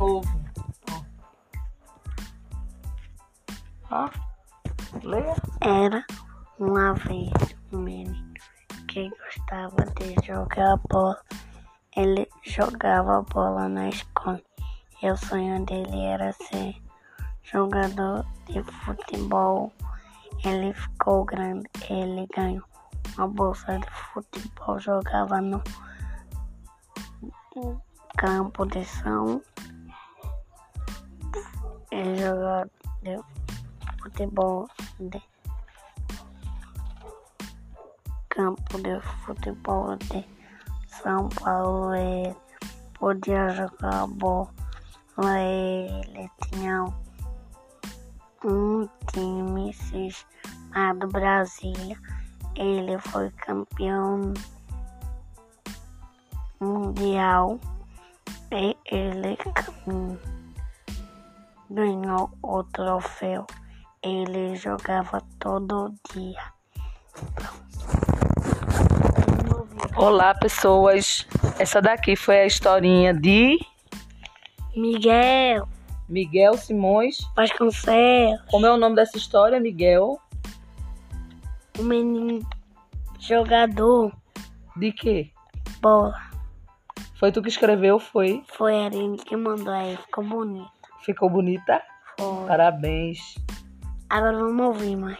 Ó. Leia. Era uma vez um menino que gostava de jogar bola. Ele jogava bola na escola e o sonho dele era ser jogador de futebol. Ele ficou grande, ele ganhou uma bolsa de futebol, jogava no campo de São ele jogava de futebol de campo de futebol de São Paulo. Ele podia jogar bola. Ele tinha um time chamado Brasília. Ele foi campeão mundial e ele ganhou o troféu. Ele jogava todo dia. Olá, pessoas. Essa daqui foi a historinha de Miguel Miguel Simões. Vasconcelos, Como é o nome dessa história, Miguel? o menino jogador De quê? bola. Foi tu que escreveu, foi? Foi a Aline que mandou aí, ficou bonito. Ficou bonita? Foi. Parabéns. Agora vamos ouvir, mãe.